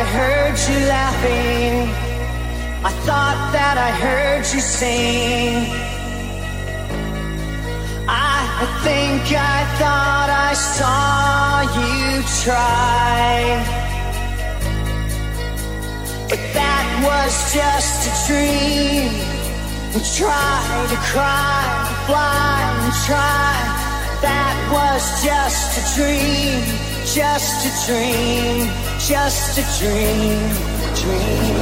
I heard you laughing. I thought that I heard you sing. I think I thought I saw you try. But that was just a dream. And try to cry, fly and try. That was just a dream just a dream, just a dream, dream.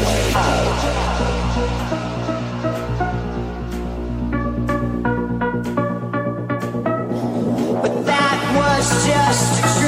But that was just a dream.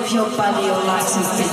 move your body, your legs and